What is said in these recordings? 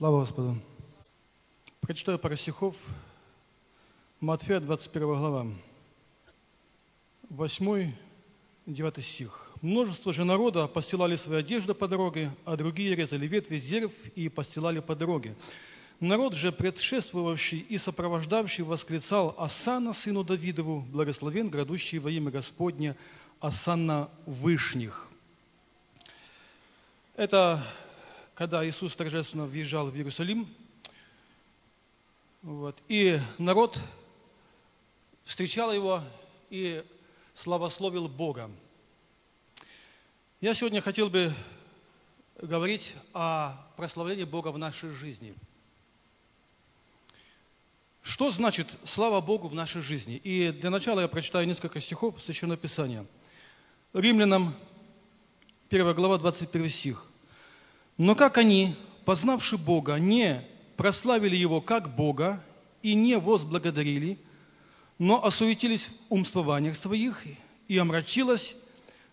Слава Господу. Прочитаю пару стихов. Матфея, 21 глава. 8, 9 стих. Множество же народа постилали свои одежды по дороге, а другие резали ветви с дерев и постилали по дороге. Народ же, предшествовавший и сопровождавший, восклицал «Асана, сыну Давидову, благословен грядущий во имя Господне, Асана Вышних». Это когда Иисус торжественно въезжал в Иерусалим, вот, и народ встречал его и славословил Бога. Я сегодня хотел бы говорить о прославлении Бога в нашей жизни. Что значит слава Богу в нашей жизни? И для начала я прочитаю несколько стихов Священного Писания. Римлянам 1 глава 21 стих. Но как они, познавши Бога, не прославили Его как Бога и не возблагодарили, но осуетились в умствованиях своих, и омрачилось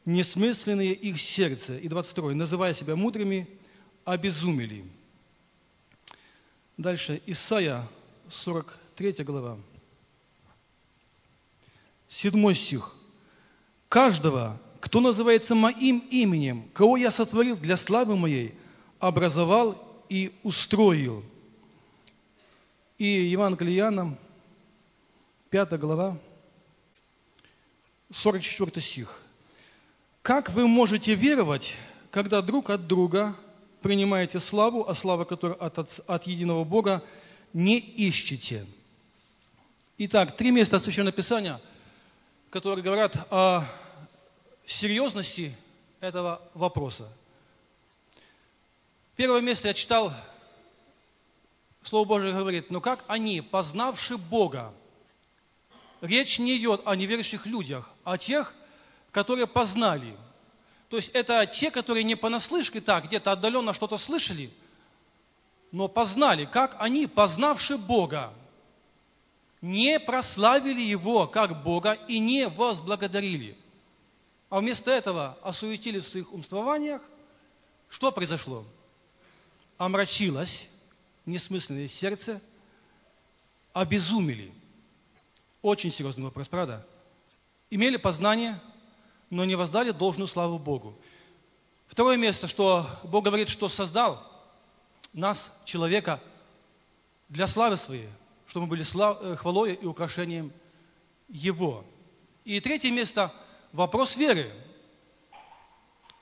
несмысленное их сердце. И 22. Называя себя мудрыми, обезумели. Дальше. Исайя, 43 глава. 7 стих. «Каждого, кто называется моим именем, кого я сотворил для славы моей – образовал и устроил. И Евангелие Иоанна, 5 глава, 44 стих. Как вы можете веровать, когда друг от друга принимаете славу, а слава которой от, от, от единого Бога не ищете? Итак, три места Священного Писания, которые говорят о серьезности этого вопроса. Первое место я читал, Слово Божие говорит, но как они, познавши Бога, речь не идет о неверующих людях, а о тех, которые познали. То есть это те, которые не понаслышке так, где-то отдаленно что-то слышали, но познали, как они, познавши Бога, не прославили Его как Бога и не возблагодарили. А вместо этого осуетили в своих умствованиях. Что произошло? Омрачилось, несмысленное сердце, обезумели. Очень серьезный вопрос, правда? Имели познание, но не воздали должную славу Богу. Второе место, что Бог говорит, что создал нас, человека, для славы своей, чтобы мы были э, хвалой и украшением Его. И третье место – вопрос веры.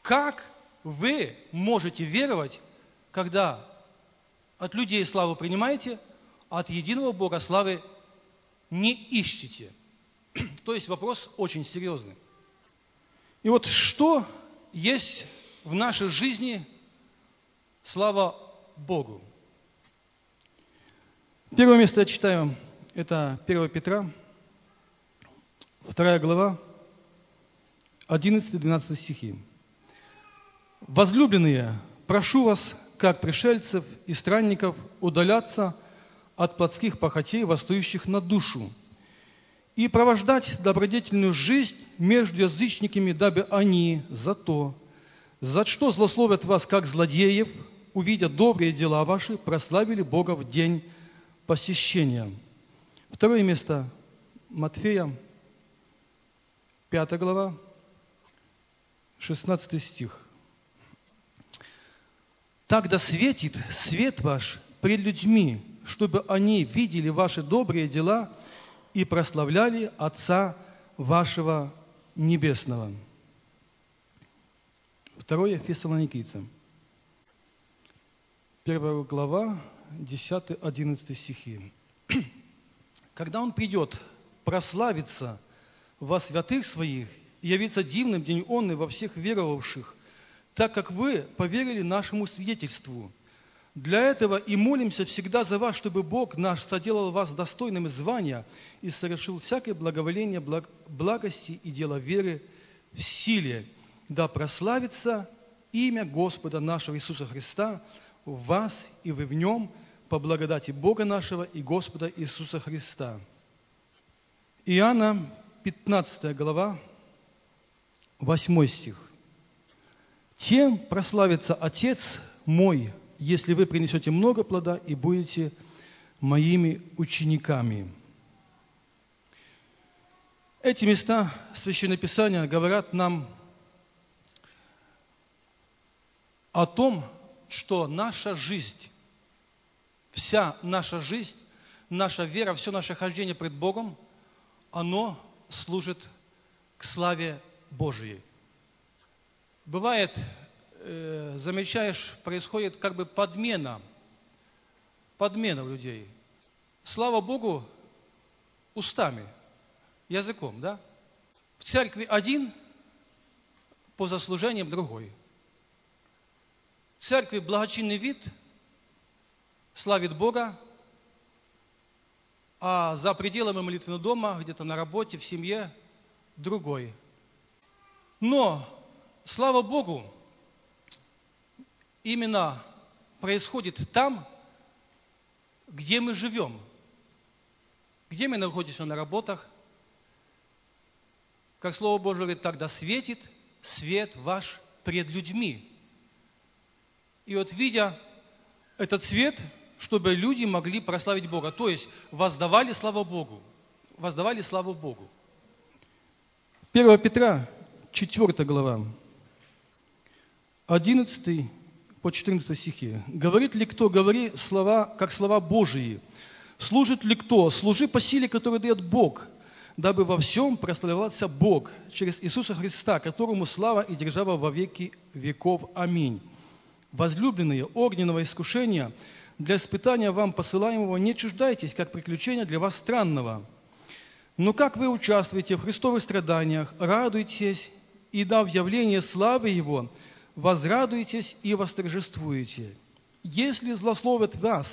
Как вы можете веровать когда от людей славу принимаете, а от единого Бога славы не ищете. То есть вопрос очень серьезный. И вот что есть в нашей жизни слава Богу? Первое место я читаю, это 1 Петра, 2 глава, 11-12 стихи. «Возлюбленные, прошу вас, как пришельцев и странников, удаляться от плотских похотей, восстающих на душу, и провождать добродетельную жизнь между язычниками, дабы они за то, за что злословят вас, как злодеев, увидя добрые дела ваши, прославили Бога в день посещения. Второе место Матфея, 5 глава, 16 стих. Тогда светит свет ваш пред людьми, чтобы они видели ваши добрые дела и прославляли Отца вашего Небесного. Второе Фессалоникийцам. Первая глава, 10-11 стихи. Когда Он придет прославиться во святых своих и явиться дивным день Он и во всех веровавших – так как вы поверили нашему свидетельству. Для этого и молимся всегда за вас, чтобы Бог наш соделал вас достойным звания и совершил всякое благоволение, благ, благости и дело веры в силе. Да прославится имя Господа нашего Иисуса Христа в вас и вы в нем по благодати Бога нашего и Господа Иисуса Христа. Иоанна, 15 глава, 8 стих. Тем прославится Отец мой если вы принесете много плода и будете моими учениками. Эти места Священного Писания говорят нам о том, что наша жизнь, вся наша жизнь, наша вера, все наше хождение пред Богом, оно служит к славе Божией. Бывает, э, замечаешь, происходит как бы подмена, подмена у людей. Слава Богу, устами, языком, да? В церкви один, по заслужениям другой. В церкви благочинный вид, славит Бога, а за пределами молитвенного дома, где-то на работе, в семье, другой. Но, слава Богу, именно происходит там, где мы живем, где мы находимся на работах. Как Слово Божие говорит, тогда светит свет ваш пред людьми. И вот видя этот свет, чтобы люди могли прославить Бога. То есть воздавали славу Богу. Воздавали славу Богу. 1 Петра, 4 глава, 11 по 14 стихи. «Говорит ли кто, говори слова, как слова Божии. Служит ли кто, служи по силе, которую дает Бог, дабы во всем прославлялся Бог через Иисуса Христа, которому слава и держава во веки веков. Аминь. Возлюбленные, огненного искушения – для испытания вам посылаемого не чуждайтесь, как приключения для вас странного. Но как вы участвуете в Христовых страданиях, радуйтесь, и дав явление славы Его, возрадуйтесь и восторжествуете. Если злословят вас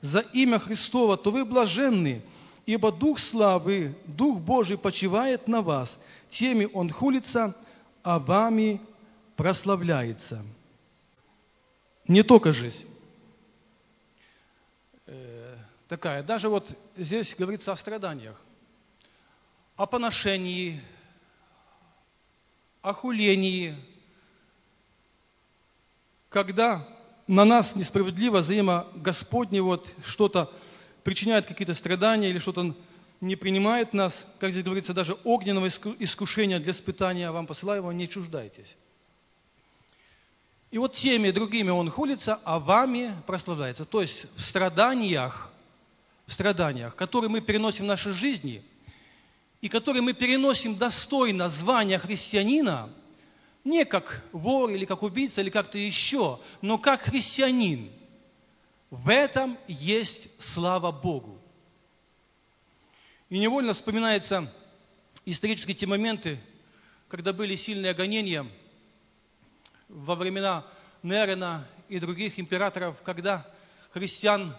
за имя Христова, то вы блаженны, ибо Дух славы, Дух Божий почивает на вас, теми Он хулится, а вами прославляется. Не только жизнь такая. Даже вот здесь говорится о страданиях, о поношении, о хулении. Когда на нас несправедливо взаимо Господне вот что-то причиняет какие-то страдания или что-то не принимает нас, как здесь говорится, даже огненного искушения для испытания вам посылаю его, не чуждайтесь. И вот теми другими он хулится, а вами прославляется. То есть в страданиях страданиях, которые мы переносим в нашей жизни, и которые мы переносим достойно звания христианина, не как вор или как убийца или как-то еще, но как христианин. В этом есть слава Богу. И невольно вспоминаются исторические те моменты, когда были сильные гонения во времена Нерена и других императоров, когда христиан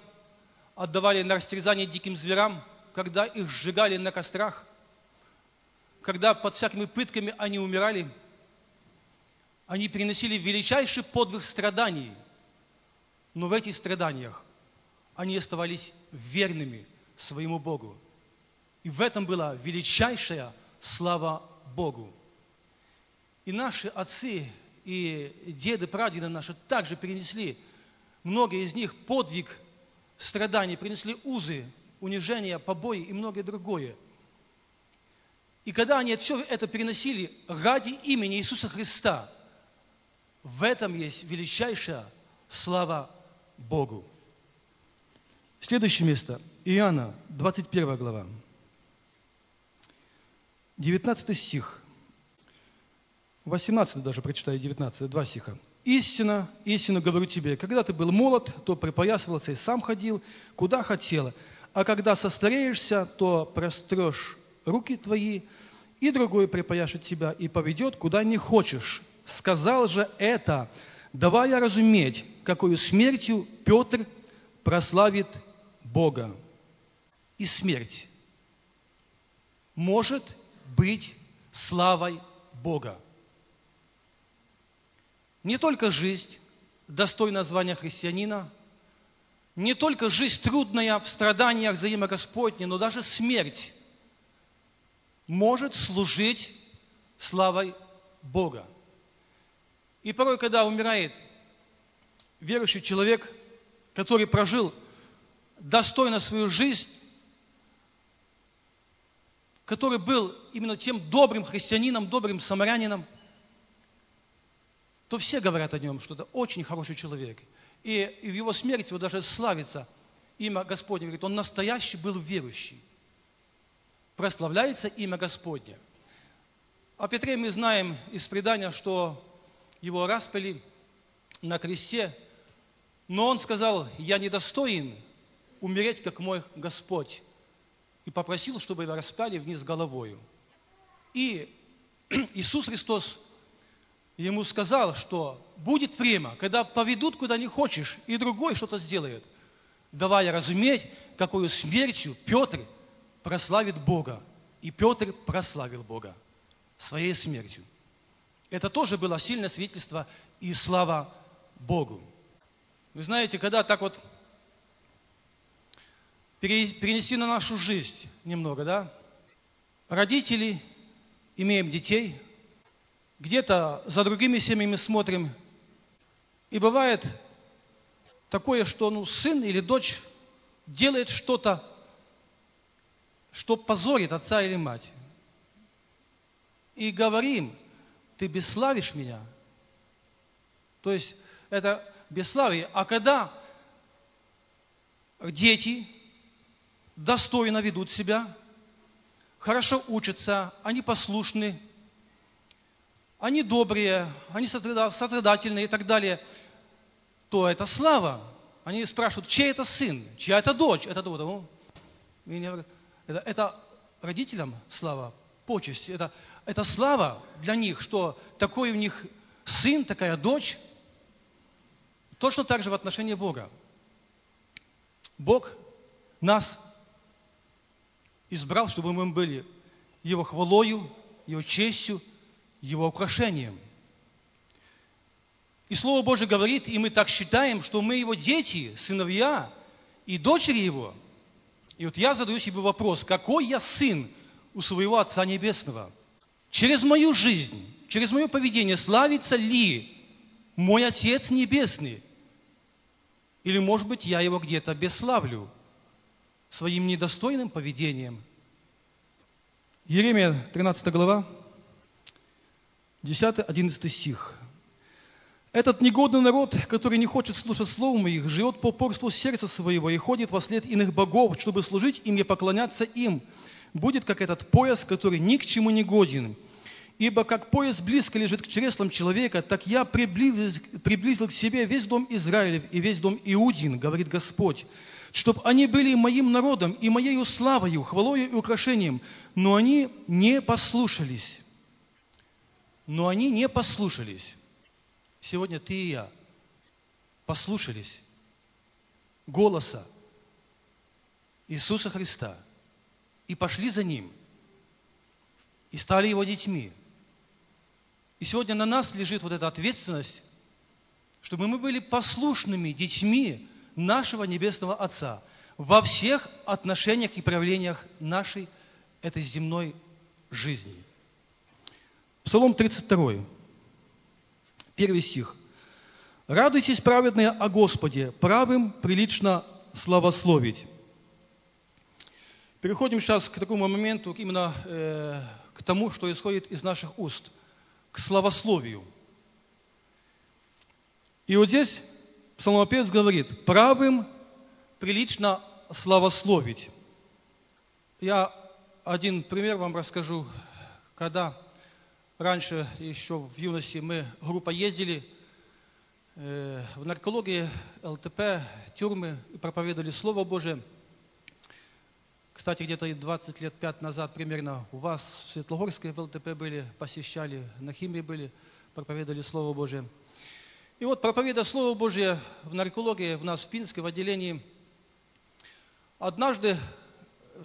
отдавали на растерзание диким зверам, когда их сжигали на кострах, когда под всякими пытками они умирали, они приносили величайший подвиг страданий, но в этих страданиях они оставались верными своему Богу. И в этом была величайшая слава Богу. И наши отцы и деды, прадеды наши также перенесли, многие из них, подвиг страданий, принесли узы, унижения, побои и многое другое. И когда они все это переносили ради имени Иисуса Христа, в этом есть величайшая слава Богу. Следующее место. Иоанна, 21 глава. 19 стих. 18 даже прочитаю, 19, два стиха. Истина, истину говорю тебе, когда ты был молод, то припоясывался и сам ходил, куда хотела. А когда состареешься, то прострешь руки твои, и другой припояшет тебя и поведет, куда не хочешь. Сказал же это, давая разуметь, какую смертью Петр прославит Бога. И смерть может быть славой Бога. Не только жизнь, достойная звания христианина, не только жизнь трудная в страданиях за имя Господне, но даже смерть может служить славой Бога. И порой, когда умирает верующий человек, который прожил достойно свою жизнь, который был именно тем добрым христианином, добрым самарянином, то все говорят о нем, что это очень хороший человек. И, в его смерти вот даже славится имя Господне. Говорит, он настоящий был верующий. Прославляется имя Господне. О Петре мы знаем из предания, что его распяли на кресте, но он сказал, я недостоин умереть, как мой Господь и попросил, чтобы его распяли вниз головою. И Иисус Христос ему сказал, что будет время, когда поведут куда не хочешь, и другой что-то сделает, давая разуметь, какую смертью Петр прославит Бога. И Петр прославил Бога своей смертью. Это тоже было сильное свидетельство и слава Богу. Вы знаете, когда так вот перенести на нашу жизнь немного, да? Родители, имеем детей, где-то за другими семьями смотрим, и бывает такое, что ну, сын или дочь делает что-то, что позорит отца или мать. И говорим, ты бесславишь меня. То есть это бесславие. А когда дети достойно ведут себя, хорошо учатся, они послушны, они добрые, они сострадательные и так далее, то это слава. Они спрашивают, чей это сын, чья это дочь, это, это, это, это родителям слава, почесть, это, это слава для них, что такой у них сын, такая дочь. Точно так же в отношении Бога. Бог нас избрал, чтобы мы были Его хвалою, Его честью, Его украшением. И Слово Божье говорит, и мы так считаем, что мы Его дети, сыновья и дочери Его. И вот я задаю себе вопрос, какой я сын у своего Отца Небесного? Через мою жизнь, через мое поведение славится ли мой Отец Небесный? Или, может быть, я его где-то бесславлю? своим недостойным поведением. Еремия, 13 глава, 10-11 стих. Этот негодный народ, который не хочет слушать слов моих, живет по упорству сердца своего и ходит во след иных богов, чтобы служить им и поклоняться им. Будет как этот пояс, который ни к чему не годен. Ибо как пояс близко лежит к чреслам человека, так я приблизил, приблизил к себе весь дом Израилев и весь дом Иудин, говорит Господь чтобы они были моим народом и моею славою, хвалою и украшением. Но они не послушались. Но они не послушались. Сегодня ты и я послушались голоса Иисуса Христа и пошли за Ним, и стали Его детьми. И сегодня на нас лежит вот эта ответственность, чтобы мы были послушными детьми нашего Небесного Отца во всех отношениях и проявлениях нашей этой земной жизни. Псалом 32, первый стих. «Радуйтесь, праведные, о Господе, правым прилично славословить». Переходим сейчас к такому моменту, именно э, к тому, что исходит из наших уст, к славословию. И вот здесь псалмопевец говорит, правым прилично славословить. Я один пример вам расскажу. Когда раньше, еще в юности, мы группа ездили э, в наркологии, ЛТП, тюрьмы и проповедовали Слово Божие. Кстати, где-то 20 лет, 5 назад примерно у вас в Светлогорской в ЛТП были, посещали, на химии были, проповедовали Слово Божие – и вот проповедуя Слово Божье в наркологии, в нас в Пинске, в отделении, однажды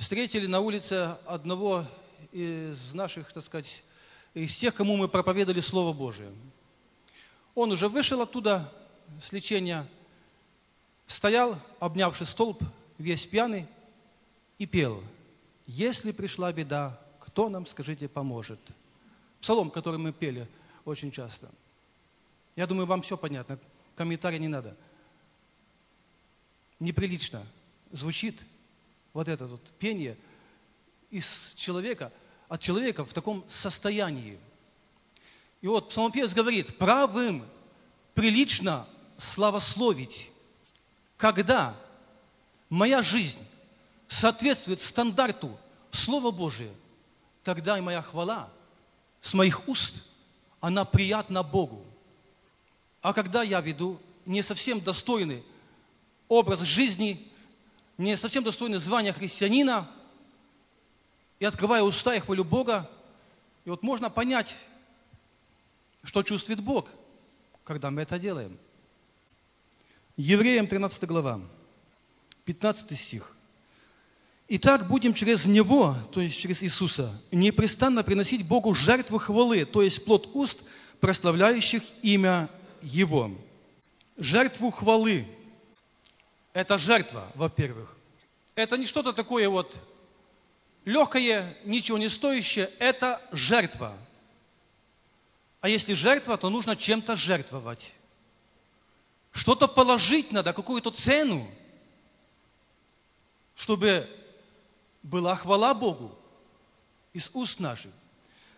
встретили на улице одного из наших, так сказать, из тех, кому мы проповедовали Слово Божие. Он уже вышел оттуда с лечения, стоял, обнявший столб, весь пьяный, и пел. «Если пришла беда, кто нам, скажите, поможет?» Псалом, который мы пели очень часто – я думаю, вам все понятно. комментария не надо. Неприлично звучит вот это вот пение из человека, от человека в таком состоянии. И вот псалмопевец говорит, правым прилично славословить, когда моя жизнь соответствует стандарту Слова Божия, тогда и моя хвала с моих уст, она приятна Богу. А когда я веду не совсем достойный образ жизни, не совсем достойный звания христианина, и открываю уста и хвалю Бога, и вот можно понять, что чувствует Бог, когда мы это делаем. Евреям 13 глава, 15 стих. Итак, будем через Него, то есть через Иисуса, непрестанно приносить Богу жертву хвалы, то есть плод уст, прославляющих имя Его. Жертву хвалы. Это жертва, во-первых. Это не что-то такое вот легкое, ничего не стоящее. Это жертва. А если жертва, то нужно чем-то жертвовать. Что-то положить надо, какую-то цену, чтобы была хвала Богу из уст наших.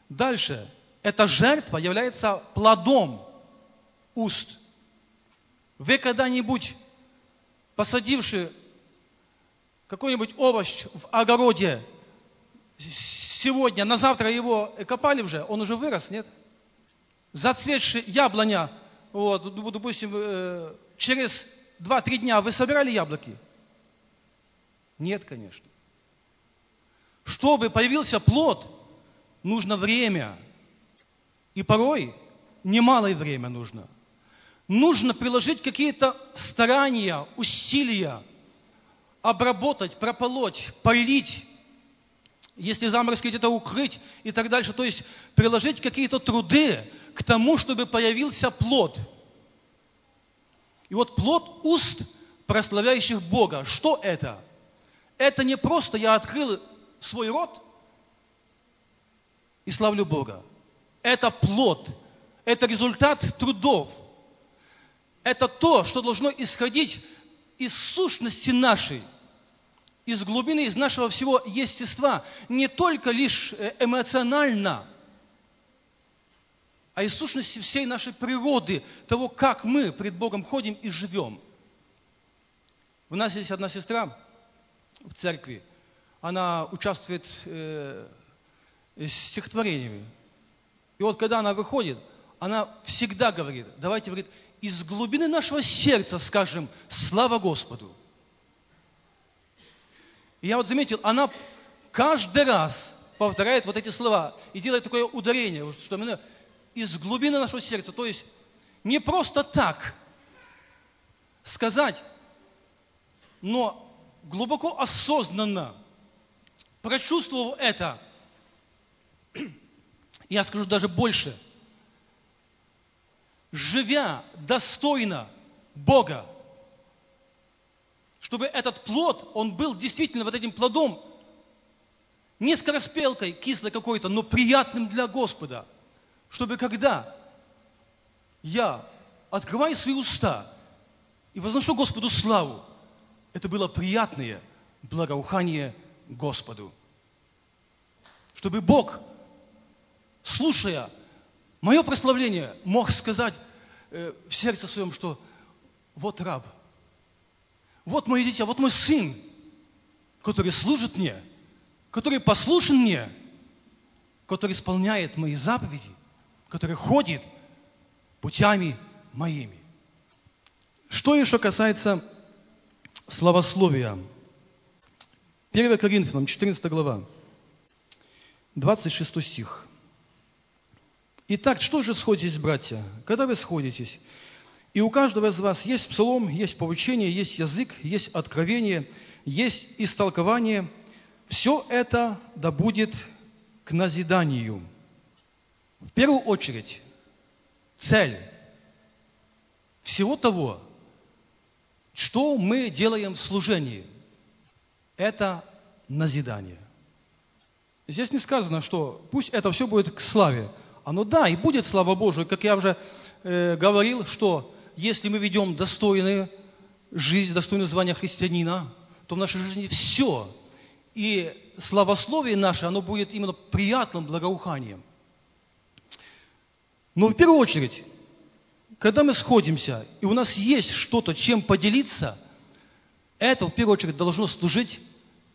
Дальше. Эта жертва является плодом уст. Вы когда-нибудь, посадивши какой-нибудь овощ в огороде, сегодня, на завтра его копали уже, он уже вырос, нет? Зацветший яблоня, вот, допустим, э, через 2-3 дня вы собирали яблоки? Нет, конечно. Чтобы появился плод, нужно время. И порой немалое время нужно. Нужно приложить какие-то старания, усилия, обработать, прополоть, полить, если заморозки где-то укрыть и так дальше. То есть приложить какие-то труды к тому, чтобы появился плод. И вот плод уст, прославляющих Бога. Что это? Это не просто я открыл свой род и славлю Бога. Это плод, это результат трудов. Это то, что должно исходить из сущности нашей, из глубины, из нашего всего естества, не только лишь э, эмоционально, а из сущности всей нашей природы, того, как мы пред Богом ходим и живем. У нас есть одна сестра в церкви, она участвует э, с стихотворениями. И вот когда она выходит, она всегда говорит, давайте, говорит, из глубины нашего сердца скажем «Слава Господу». И я вот заметил, она каждый раз повторяет вот эти слова и делает такое ударение, что именно из глубины нашего сердца. То есть не просто так сказать, но глубоко осознанно прочувствовав это, я скажу даже больше, живя достойно Бога, чтобы этот плод, он был действительно вот этим плодом, не скороспелкой, кислой какой-то, но приятным для Господа. Чтобы когда я открываю свои уста и возношу Господу славу, это было приятное благоухание Господу. Чтобы Бог, слушая мое прославление, мог сказать э, в сердце своем, что вот раб, вот мое дитя, вот мой сын, который служит мне, который послушен мне, который исполняет мои заповеди, который ходит путями моими. Что еще касается словословия, 1 Коринфянам, 14 глава, 26 стих. Итак, что же сходитесь, братья? Когда вы сходитесь? И у каждого из вас есть псалом, есть поучение, есть язык, есть откровение, есть истолкование. Все это да будет к назиданию. В первую очередь, цель всего того, что мы делаем в служении – это назидание. Здесь не сказано, что пусть это все будет к славе. Оно да, и будет слава Божию, как я уже э, говорил, что если мы ведем достойную жизнь, достойное звание христианина, то в нашей жизни все. И славословие наше, оно будет именно приятным благоуханием. Но в первую очередь, когда мы сходимся, и у нас есть что-то, чем поделиться, это в первую очередь должно служить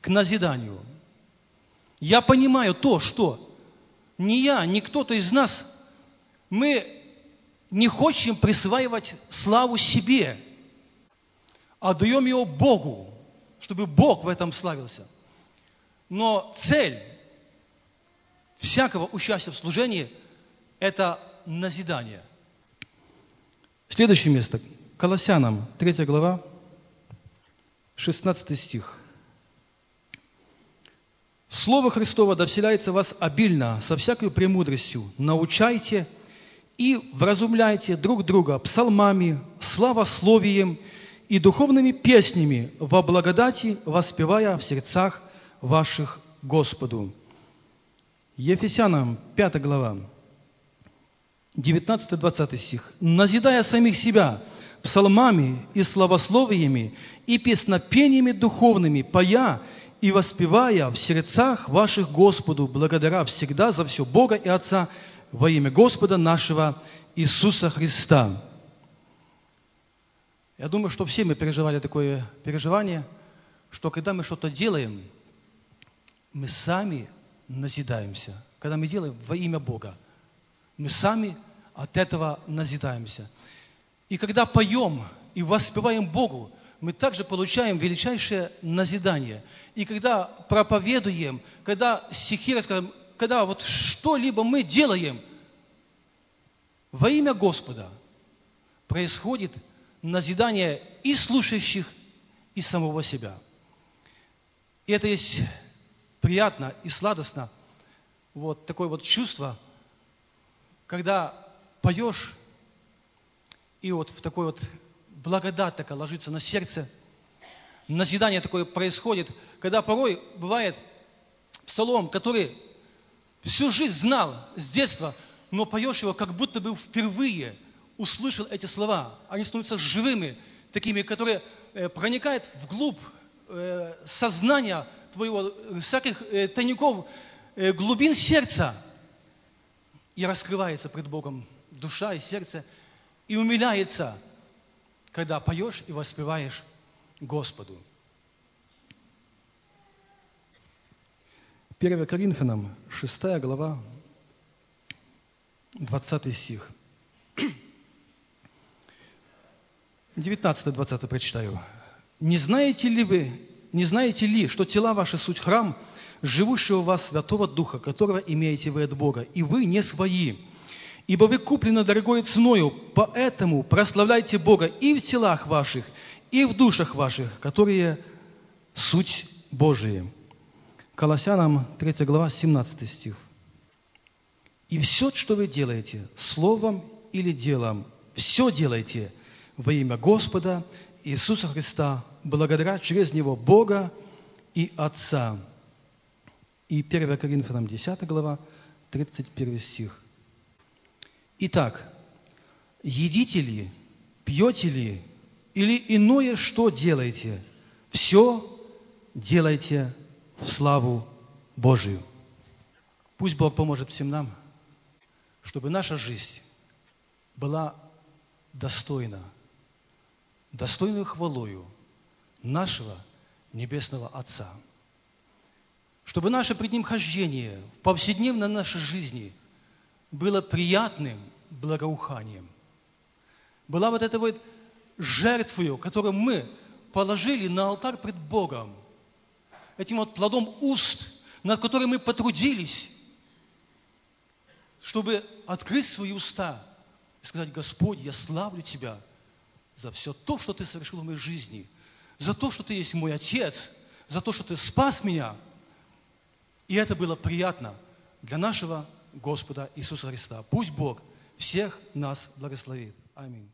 к назиданию. Я понимаю то, что ни я, ни кто-то из нас, мы не хотим присваивать славу себе, а даем ее Богу, чтобы Бог в этом славился. Но цель всякого участия в служении – это назидание. Следующее место. Колоссянам, 3 глава, 16 стих. Слово Христово да вселяется в вас обильно, со всякой премудростью. Научайте и вразумляйте друг друга псалмами, славословием и духовными песнями во благодати, воспевая в сердцах ваших Господу. Ефесянам, 5 глава, 19-20 стих. «Назидая самих себя псалмами и славословиями и песнопениями духовными, поя и воспевая в сердцах ваших Господу, благодаря всегда за все Бога и Отца во имя Господа нашего Иисуса Христа. Я думаю, что все мы переживали такое переживание, что когда мы что-то делаем, мы сами назидаемся. Когда мы делаем во имя Бога, мы сами от этого назидаемся. И когда поем и воспеваем Богу, мы также получаем величайшее назидание. И когда проповедуем, когда стихи рассказываем, когда вот что-либо мы делаем во имя Господа, происходит назидание и слушающих, и самого себя. И это есть приятно и сладостно, вот такое вот чувство, когда поешь, и вот в такой вот благодать такая ложится на сердце, назидание такое происходит, когда порой бывает псалом, который всю жизнь знал с детства, но поешь его, как будто бы впервые услышал эти слова. Они становятся живыми, такими, которые э, проникают вглубь э, сознания твоего, всяких э, тайников, глубин сердца, и раскрывается пред Богом душа и сердце, и умиляется когда поешь и воспеваешь Господу. 1 Коринфянам, 6 глава, 20 стих. 19-20 прочитаю. «Не знаете ли вы, не знаете ли, что тела ваши суть храм, живущего в вас Святого Духа, которого имеете вы от Бога, и вы не свои, Ибо вы куплены дорогой ценою, поэтому прославляйте Бога и в телах ваших, и в душах ваших, которые суть Божия. Колоссянам 3 глава, 17 стих. И все, что вы делаете, словом или делом, все делайте во имя Господа Иисуса Христа, благодаря через Него Бога и Отца. И 1 Коринфянам 10 глава, 31 стих. Итак, едите ли, пьете ли, или иное что делаете, все делайте в славу Божию. Пусть Бог поможет всем нам, чтобы наша жизнь была достойна, достойную хвалою нашего Небесного Отца. Чтобы наше пред Ним хождение в повседневной нашей жизни – было приятным благоуханием. Была вот эта вот жертвою, которую мы положили на алтарь пред Богом. Этим вот плодом уст, над которым мы потрудились, чтобы открыть свои уста и сказать, Господь, я славлю Тебя за все то, что Ты совершил в моей жизни, за то, что Ты есть мой Отец, за то, что Ты спас меня. И это было приятно для нашего Господа Иисуса Христа. Пусть Бог всех нас благословит. Аминь.